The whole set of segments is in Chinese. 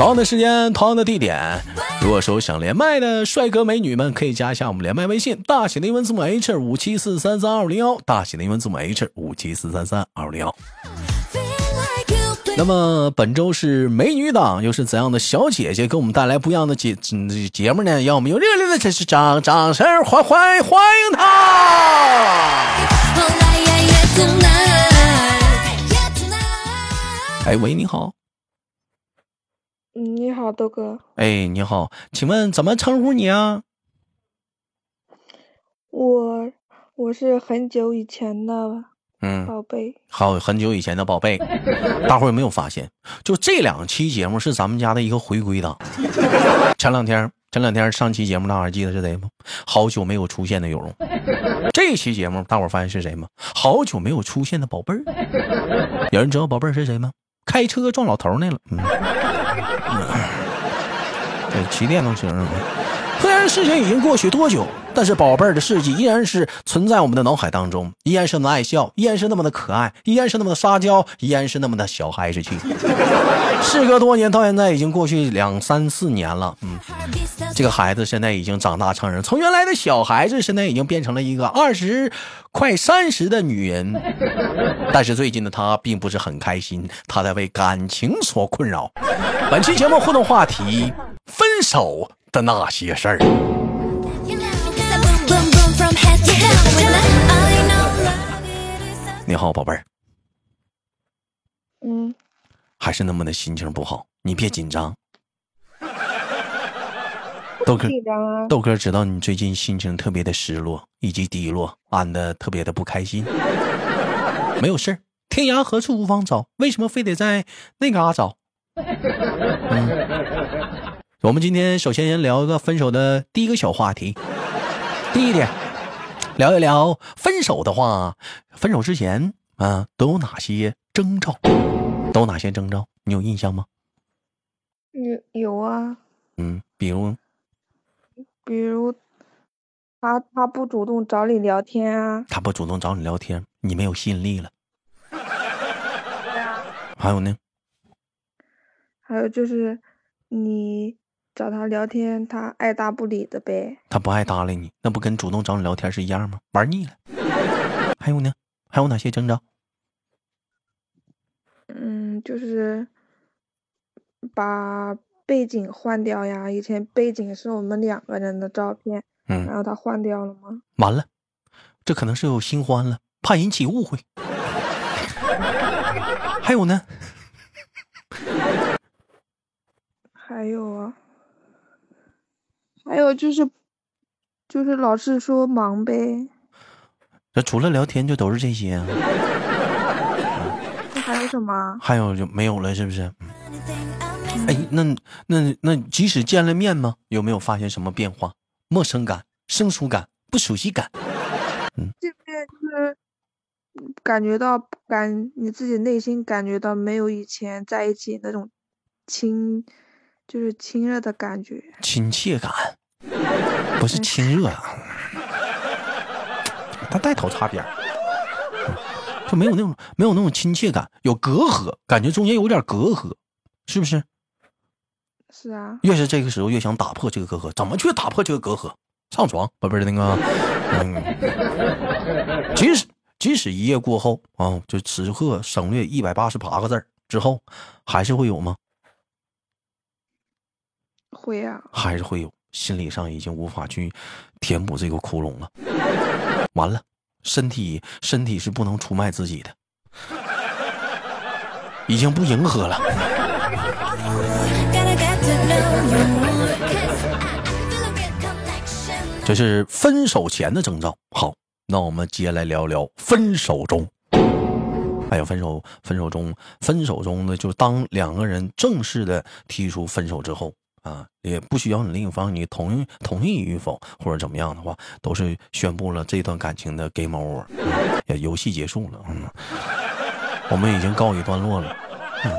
同样的时间，同样的地点。如果说想连麦的帅哥美女们，可以加一下我们连麦微信，大写的英文字母 H 五七四三三二零幺，大写的英文字母 H 五七四三三二零幺。那么本周是美女党，又是怎样的小姐姐给我们带来不一样的节节目呢？让我们用热烈的这是掌掌声欢欢欢迎她！哎喂，你好。你好，豆哥。哎，你好，请问怎么称呼你啊？我我是很久以前的。嗯，宝贝，好，很久以前的宝贝，大伙有没有发现？就这两期节目是咱们家的一个回归档。前两天，前两天上期节目，大伙记得是谁吗？好久没有出现的有容。这期节目，大伙发现是谁吗？好久没有出现的宝贝儿。有人知道宝贝儿是谁吗？开车撞老头那了。嗯，对，骑电动车。虽然事情已经过去多久，但是宝贝儿的事迹依然是存在我们的脑海当中，依然是那么爱笑，依然是那么的可爱，依然是那么的撒娇，依然是那么的小孩子气。事隔多年，到现在已经过去两三四年了，嗯，这个孩子现在已经长大成人，从原来的小孩子，现在已经变成了一个二十快三十的女人。但是最近的她并不是很开心，她在为感情所困扰。本期节目互动话题：分手。的那些事儿。你好，宝贝儿。嗯。还是那么的心情不好，你别紧张。豆哥，豆哥知道你最近心情特别的失落以及低落，安的特别的不开心。没有事儿，天涯何处无芳草，为什么非得在那嘎找？嗯。我们今天首先先聊一个分手的第一个小话题。第一点，聊一聊分手的话，分手之前啊都有哪些征兆？都有哪些征兆？你有印象吗？有有啊。嗯，比如，比如他他不主动找你聊天啊。他不主动找你聊天，你没有吸引力了。还有呢？还有就是你。找他聊天，他爱搭不理的呗。他不爱搭理你，那不跟主动找你聊天是一样吗？玩腻了。还有呢？还有哪些征兆？嗯，就是把背景换掉呀。以前背景是我们两个人的照片，嗯，然后他换掉了吗？完了，这可能是有新欢了，怕引起误会。还有呢？还有啊。还有就是，就是老是说忙呗。那除了聊天就都是这些啊？那还有什么？还有就没有了，是不是？哎，那那那即使见了面吗？有没有发现什么变化？陌生感、生疏感、不熟悉感？嗯，这边就是感觉到感你自己内心感觉到没有以前在一起那种亲，就是亲热的感觉，亲切感。不是亲热啊，他带头擦边，就没有那种没有那种亲切感，有隔阂，感觉中间有点隔阂，是不是？是啊。越是这个时候，越想打破这个隔阂，怎么去打破这个隔阂？上床，宝贝儿，那个，嗯，即使即使一夜过后啊，就此刻省略一百八十八个字之后，还是会有吗？会啊。还是会有。心理上已经无法去填补这个窟窿了，完了，身体身体是不能出卖自己的，已经不迎合了。这是分手前的征兆。好，那我们接下来聊聊分手中。还有分手，分手中，分手中呢，就当两个人正式的提出分手之后。啊，也不需要你另一方你同意同意与否或者怎么样的话，都是宣布了这段感情的 game over，也游戏结束了，嗯，我们已经告一段落了。嗯，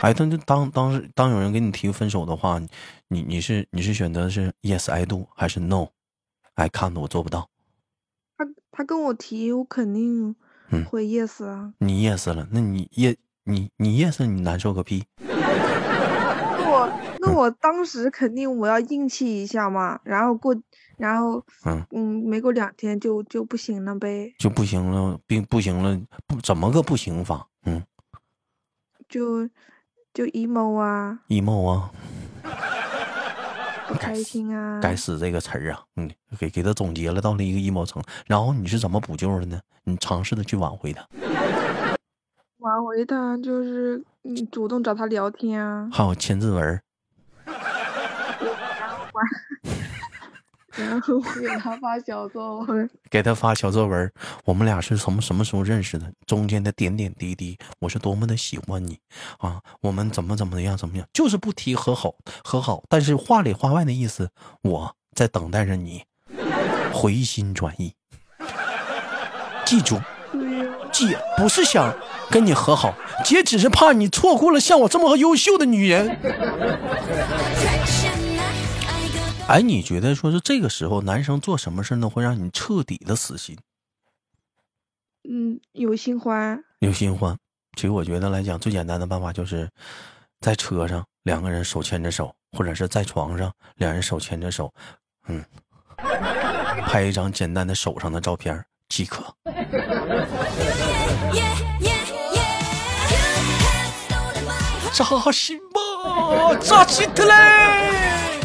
哎，当当当时当有人给你提分手的话，你你是你是选择是 yes I do 还是 no I can't 我做不到？他他跟我提，我肯定会 yes 啊。你 yes 了，那你 yes 你你 yes 你难受个屁。那我当时肯定我要硬气一下嘛，然后过，然后嗯。嗯，没过两天就就不行了呗，就不行了，并不行了，不怎么个不行法？嗯，就就 emo 啊，emo 啊，不开心啊，该死这个词儿啊，嗯，给给他总结了到了一个 emo 层，然后你是怎么补救的呢？你尝试的去挽回他，挽回他就是你主动找他聊天啊，还有签字文。然后给他发小作文，给他发小作文。我们俩是从什么时候认识的？中间的点点滴滴，我是多么的喜欢你啊！我们怎么怎么样怎么样？就是不提和好和好，但是话里话外的意思，我在等待着你回心转意。记住，姐不是想跟你和好，姐只是怕你错过了像我这么优秀的女人。哎，你觉得说是这个时候，男生做什么事呢，会让你彻底的死心？嗯，有新欢，有新欢。其实我觉得来讲，最简单的办法就是在车上两个人手牵着手，或者是在床上两人手牵着手，嗯，拍一张简单的手上的照片即可。扎心吧，扎心的嘞！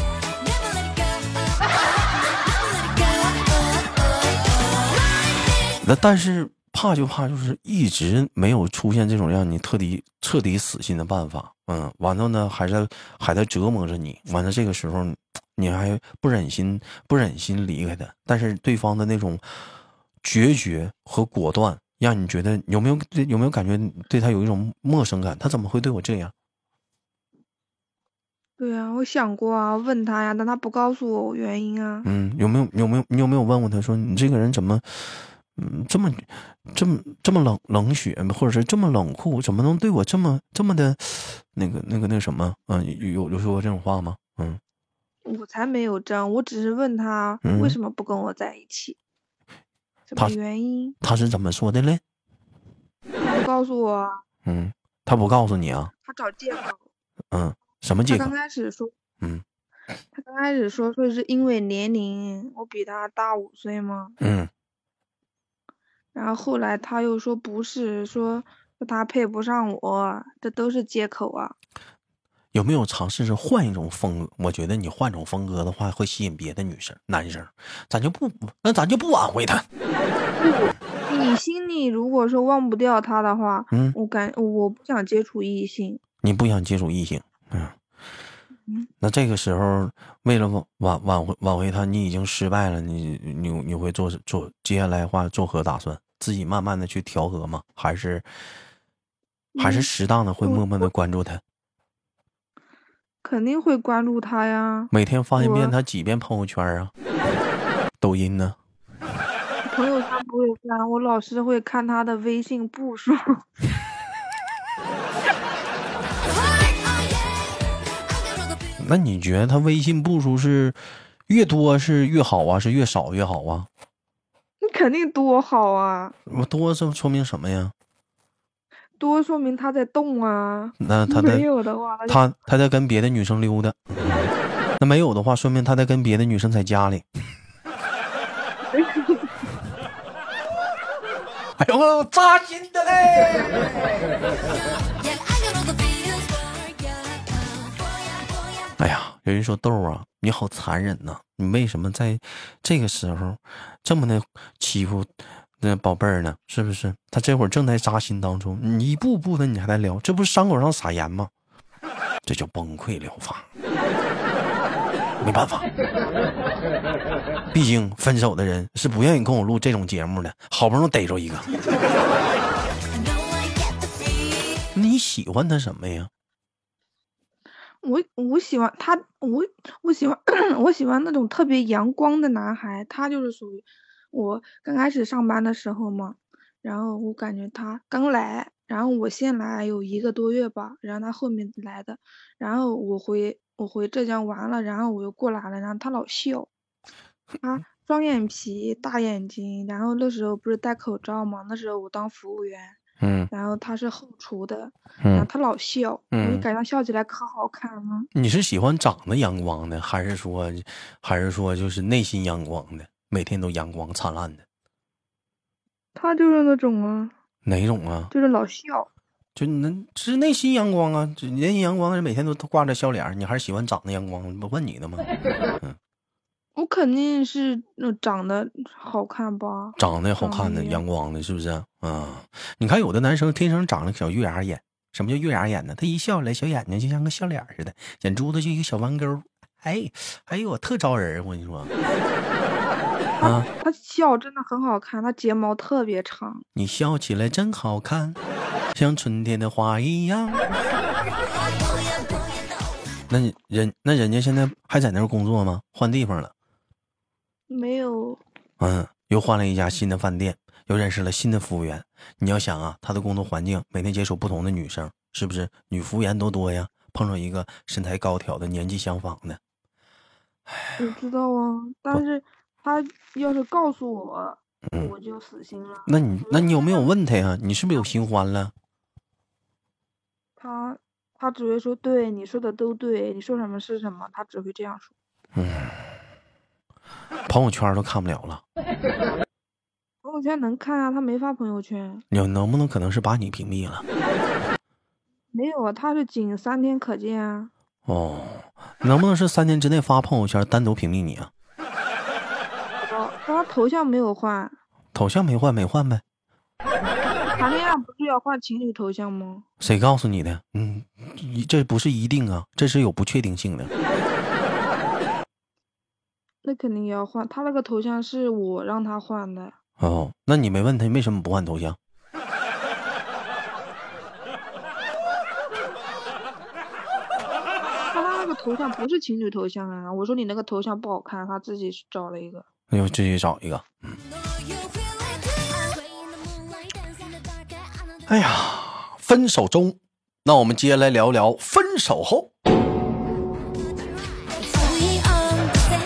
那但是怕就怕就是一直没有出现这种让你彻底彻底死心的办法，嗯，完了呢还在还在折磨着你，完了这个时候你还不忍心不忍心离开他，但是对方的那种决绝和果断，让你觉得有没有有没有感觉对他有一种陌生感？他怎么会对我这样？对呀，我想过啊，问他呀，但他不告诉我原因啊。嗯，有没有有没有你有没有问过他说你这个人怎么？嗯，这么，这么这么冷冷血，或者是这么冷酷，怎么能对我这么这么的，那个那个那什么？嗯，有有说过这种话吗？嗯，我才没有这样，我只是问他为什么不跟我在一起，什么原因？他是怎么说的嘞？他不告诉我。嗯，他不告诉你啊？他找借口。嗯，什么借口？他刚开始说，嗯，他刚开始说说是因为年龄，我比他大五岁吗？嗯。然后后来他又说不是，说说他配不上我，这都是借口啊。有没有尝试着换一种风格？我觉得你换种风格的话，会吸引别的女生、男生。咱就不，那咱就不挽回他。你心里如果说忘不掉他的话，嗯，我感我不想接触异性。你不想接触异性，嗯。那这个时候，为了挽挽挽回挽回他，你已经失败了。你你你会做做接下来话作何打算？自己慢慢的去调和吗？还是还是适当的会默默的关注他？肯定会关注他呀。每天发一遍他几遍朋友圈啊？抖音呢？朋友圈不会翻，我老是会看他的微信步数。那你觉得他微信步数是越多是越好啊？是越少越好啊？肯定多好啊！我多这说明什么呀？多说明他在动啊。那他没有的话，他他在跟别的女生溜达。那没有的话，说明他在跟别的女生在家里。哎呦，扎心的嘞！哎呀，有人说豆啊，你好残忍呐！你为什么在这个时候这么的欺负那宝贝儿呢？是不是？他这会儿正在扎心当中，你一步步的你还在聊，这不是伤口上撒盐吗？这叫崩溃疗法。没办法，毕竟分手的人是不愿意跟我录这种节目的，好不容易逮着一个。你喜欢他什么呀？我我喜欢他，我我喜欢 我喜欢那种特别阳光的男孩，他就是属于我刚开始上班的时候嘛，然后我感觉他刚来，然后我先来有一个多月吧，然后他后面来的，然后我回我回浙江玩了，然后我又过来了，然后他老笑，他 双眼皮大眼睛，然后那时候不是戴口罩嘛，那时候我当服务员。嗯，然后他是后厨的，然后他老笑，我就感觉他笑起来可好看了。你是喜欢长得阳光的，还是说，还是说就是内心阳光的，每天都阳光灿烂的？他就是那种啊。哪种啊？就是老笑。就那是内心阳光啊，内心阳光是每天都挂着笑脸，你还是喜欢长得阳光？不问你的吗？嗯。我肯定是那长得好看吧，长得好看的阳光的，是不是啊？你看有的男生天生长了小月牙眼，什么叫月牙眼呢？他一笑来，小眼睛就像个笑脸似的，眼珠子就一个小弯钩，哎，哎呦，我特招人！我跟你说，啊，他笑真的很好看，他睫毛特别长，你笑起来真好看，像春天的花一样。那人那人家现在还在那儿工作吗？换地方了。没有，嗯，又换了一家新的饭店，又认识了新的服务员。你要想啊，他的工作环境每天接触不同的女生，是不是女服务员都多呀？碰上一个身材高挑的、年纪相仿的，我知道啊，但是他要是告诉我，我就死心了。那你那你有没有问他呀？你是不是有新欢了？他他只会说对你说的都对，你说什么是什么，他只会这样说。嗯。朋友圈都看不了了，朋友圈能看啊，他没发朋友圈。你能不能可能是把你屏蔽了？没有啊，他是仅三天可见啊。哦，能不能是三天之内发朋友圈单独屏蔽你啊？哦，他头像没有换。头像没换，没换呗。谈恋爱不是要换情侣头像吗？谁告诉你的？嗯，这不是一定啊，这是有不确定性的。那肯定要换，他那个头像是我让他换的。哦，那你没问他为什么不换头像？他那个头像不是情侣头像啊！我说你那个头像不好看，他自己找了一个。哎呦，自己找一个。嗯哎呀，分手中，那我们接下来聊聊分手后。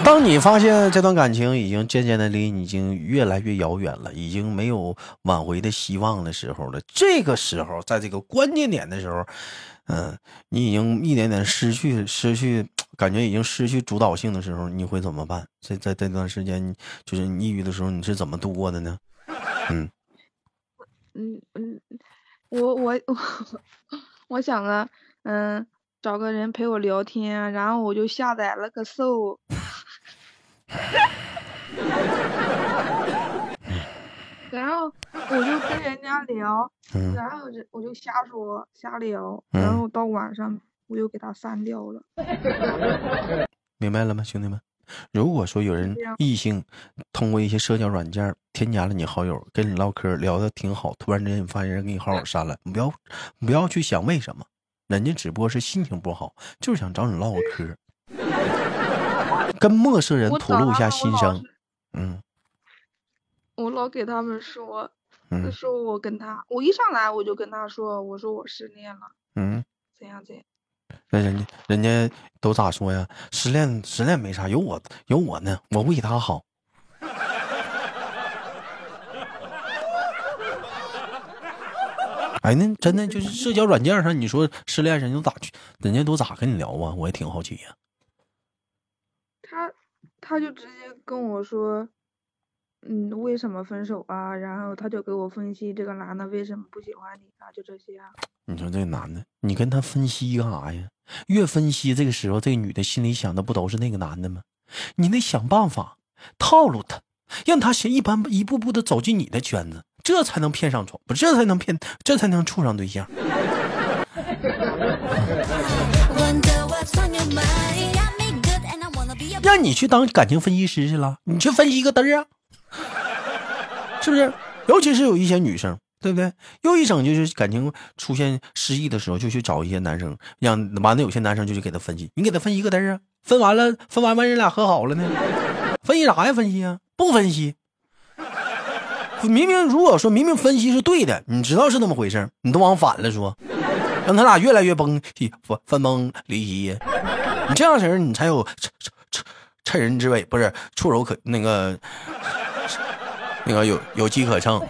当你发现这段感情已经渐渐的离你已经越来越遥远了，已经没有挽回的希望的时候了，这个时候，在这个关键点的时候，嗯，你已经一点点失去 失去，感觉已经失去主导性的时候，你会怎么办？在在这段时间，就是你抑郁的时候，你是怎么度过的呢？嗯嗯嗯，我我我我想啊，嗯，找个人陪我聊天，然后我就下载了个 Soul。然后我就跟人家聊，然后我就瞎说瞎聊，然后到晚上我又给他删掉了。明白了吗，兄弟们？如果说有人异性通过一些社交软件添加了你好友，跟你唠嗑聊的挺好，突然之间你发现人给你好友删了，你不要不要去想为什么，人家只不过是心情不好，就是想找你唠个嗑。跟陌生人吐露一下心声，嗯，我老给他们说，说我跟他，我一上来我就跟他说，我说我失恋了，嗯，怎样怎样？那人家人家都咋说呀？失恋失恋没啥，有我有我呢，我为他好。哎，那真的就是社交软件上，你说失恋人都咋去？人家都咋跟你聊啊？我也挺好奇呀。他就直接跟我说，嗯，为什么分手啊？然后他就给我分析这个男的为什么不喜欢你啊？就这些啊。你说这个男的，你跟他分析干啥呀？越分析，这个时候这个女的心里想的不都是那个男的吗？你得想办法套路他，让他先一般一步步的走进你的圈子，这才能骗上床，不，这才能骗，这才能处上对象。让你去当感情分析师去了，你去分析一个嘚儿啊，是不是？尤其是有一些女生，对不对？又一整就是感情出现失意的时候，就去找一些男生，让完了有些男生就去给他分析，你给他分析个嘚啊？分完了，分完完人俩和好了呢？分析啥呀？分析呀？不分析。明明如果说明明分析是对的，你知道是那么回事你都往反了说，让他俩越来越崩分分崩离析。你这样式你才有趁趁人之危，不是触手可那个。那个有有机可乘，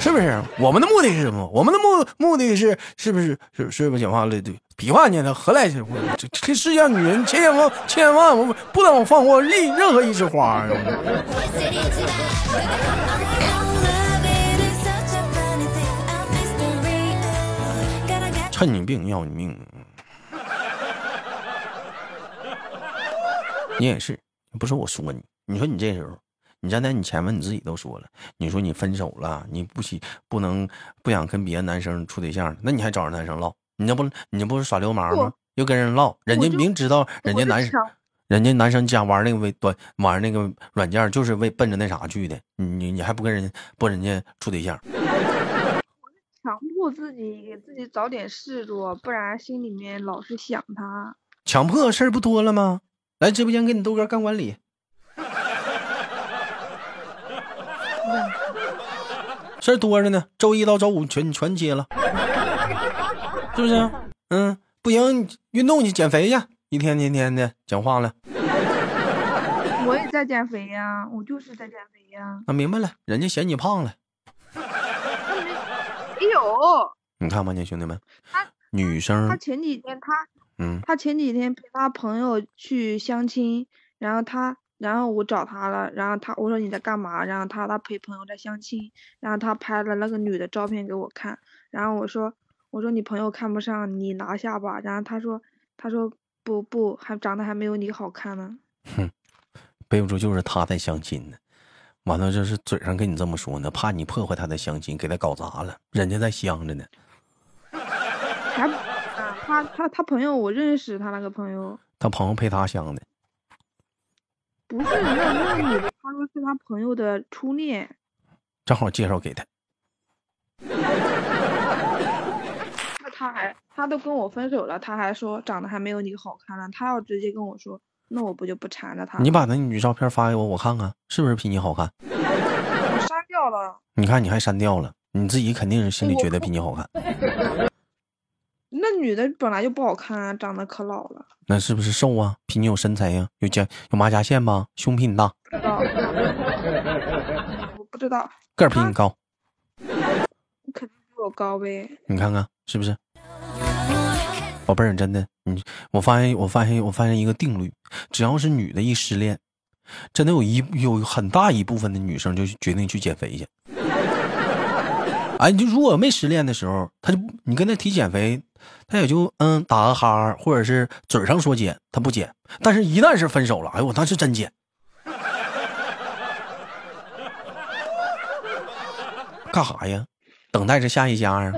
是不是？我们的目的是什么？我们的目目的是是不是是是不是讲话了？对，比划呢？何来？这这世界上女人千千万千万万不能放过任任何一枝花。趁你病要你命。你也是，不是我说你，你说你这时候，你站在你前面，你自己都说了，你说你分手了，你不喜不能不想跟别的男生处对象，那你还找人男生唠，你这不你这不是耍流氓吗？又跟人唠，人家明知道人家男生，人家男生家玩那个微端玩那个软件，就是为奔着那啥去的，你你你还不跟人不人家处对象？强迫自己给自己找点事做，不然心里面老是想他。强迫事儿不多了吗？来直播间给你豆哥干管理，事儿多着呢，周一到周五全全接了，是不是？嗯，不行，运动去减肥去，一天天天的讲话了。我也在减肥呀，我就是在减肥呀。那明白了，人家嫌你胖了。没有。你看吧，你兄弟们，女生，他前几天他。他前几天陪他朋友去相亲，然后他，然后我找他了，然后他我说你在干嘛？然后他他陪朋友在相亲，然后他拍了那个女的照片给我看，然后我说我说你朋友看不上，你拿下吧。然后他说他说不不，还长得还没有你好看呢。哼，背不住就是他在相亲呢，完了就是嘴上跟你这么说呢，怕你破坏他的相亲，给他搞砸了，人家在相着呢。还。他他他朋友我认识他那个朋友，他朋友陪他相的，不是那那个女的，他说是他朋友的初恋，正好介绍给他。那他还他都跟我分手了，他还说长得还没有你好看呢。他要直接跟我说，那我不就不缠着他？你把那女照片发给我，我看看是不是比你好看。我删掉了。你看你还删掉了，你自己肯定是心里觉得比你好看。那女的本来就不好看啊，长得可老了。那是不是瘦啊？比你有身材呀？有甲有马甲线吧？胸比你大？不知道。我不知道。个儿比你高？肯定比我高呗。你看看是不是？宝贝儿，真的，你我发现我发现我发现一个定律，只要是女的一失恋，真的有一有很大一部分的女生就决定去减肥去。哎，你就如果没失恋的时候，他就你跟他提减肥，他也就嗯打个哈，或者是嘴上说减，他不减。但是，一旦是分手了，哎，我那是真减。干啥呀？等待着下一家啊。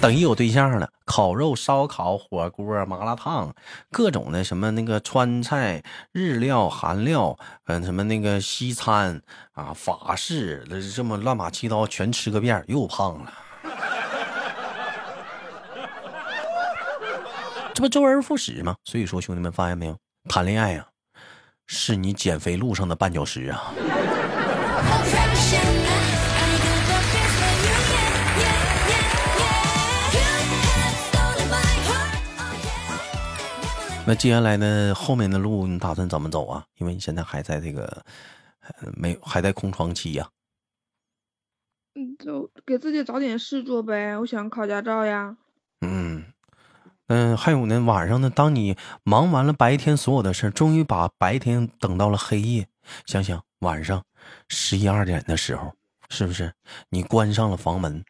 等于有对象了，烤肉、烧烤、火锅、麻辣烫，各种的什么那个川菜、日料、韩料，嗯，什么那个西餐啊、法式，这么乱码七糟全吃个遍，又胖了。这不周而复始吗？所以说，兄弟们发现没有，谈恋爱啊，是你减肥路上的绊脚石啊。那接下来呢？后面的路你打算怎么走啊？因为你现在还在这个，没还在空窗期呀。嗯，就给自己找点事做呗。我想考驾照呀。嗯嗯，还有呢，晚上呢，当你忙完了白天所有的事终于把白天等到了黑夜。想想晚上十一二点的时候，是不是你关上了房门，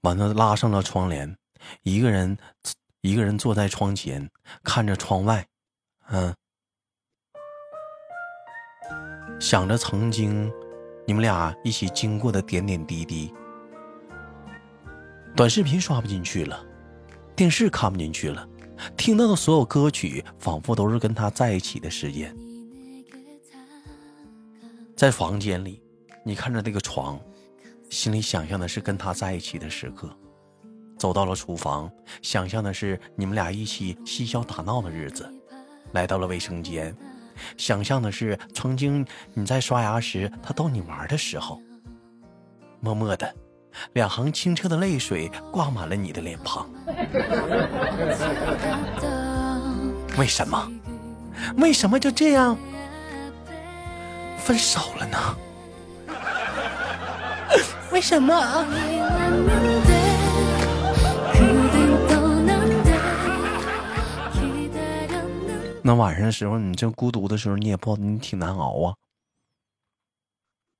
完了拉上了窗帘，一个人。一个人坐在窗前，看着窗外，嗯，想着曾经你们俩一起经过的点点滴滴。短视频刷不进去了，电视看不进去了，听到的所有歌曲仿佛都是跟他在一起的时间。在房间里，你看着那个床，心里想象的是跟他在一起的时刻；走到了厨房，想象的是你们俩一起嬉笑打闹的日子；来到了卫生间，想象的是曾经你在刷牙时他逗你玩的时候。默默的，两行清澈的泪水挂满了你的脸庞。为什么？为什么就这样分手了呢？为什么？那晚上的时候，你这孤独的时候，你也不，你挺难熬啊。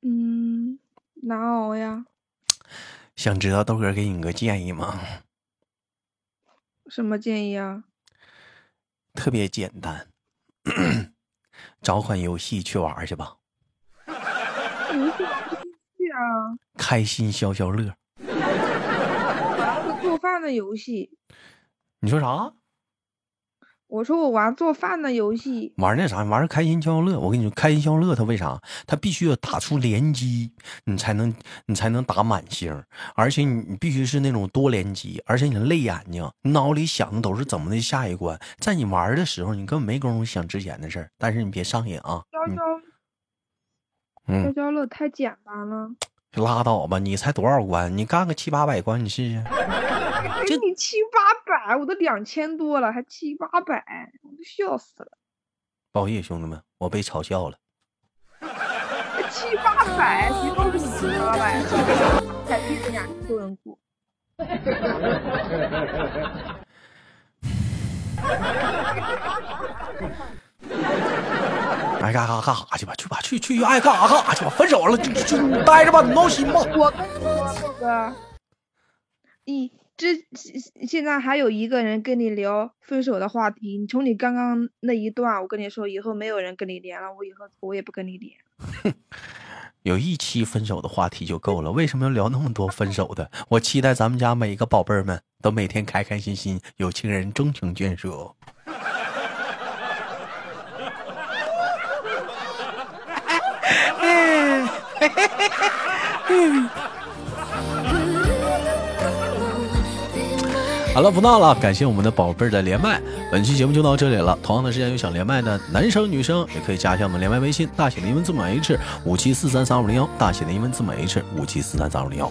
嗯，难熬呀。想知道豆哥给你个建议吗？什么建议啊？特别简单，找款游戏去玩去吧。游戏啊！开心消消乐。做饭的游戏。你说啥？我说我玩做饭的游戏，玩那啥，玩开心消消乐。我跟你说，开心消消乐，它为啥？它必须要打出连击，你才能你才能打满星，而且你你必须是那种多连击，而且你累眼睛，你脑里想的都是怎么的下一关。在你玩的时候，你根本没工夫想之前的事儿。但是你别上瘾啊！消消，消消乐太简单了。拉倒吧，你才多少关？你干个七八百关，你试试。给你七八百，我都两千多了，还七八百，我都笑死了。不好意思，兄弟们，我被嘲笑了。七八百，你都是七八百，才比人家多人过。爱干啥干啥去吧，去吧，去去爱干啥干啥去吧。分手了就就你待着吧，你闹心吧。我跟你说，豆哥，一。这现现在还有一个人跟你聊分手的话题，你从你刚刚那一段，我跟你说，以后没有人跟你连了，我以后我也不跟你连。有一期分手的话题就够了，为什么要聊那么多分手的？我期待咱们家每一个宝贝儿们都每天开开心心，有情人终成眷属。好了，不闹了，感谢我们的宝贝儿的连麦，本期节目就到这里了。同样的时间有想连麦的男生女生，也可以加一下我们连麦微信，大写的英文字母 H 五七四三三五零幺，大写的英文字母 H 五七四三三五零幺。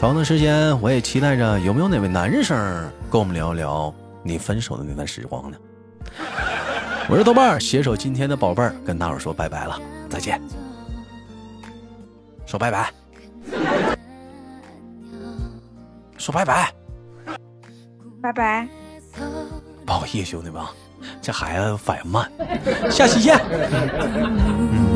同样的时间，我也期待着有没有哪位男生跟我们聊一聊你分手的那段时光呢？我是豆瓣儿，携手今天的宝贝儿，跟大伙说拜拜了，再见，说拜拜，说拜拜。拜拜，不好意思，兄弟们，这孩子反应慢，下期见。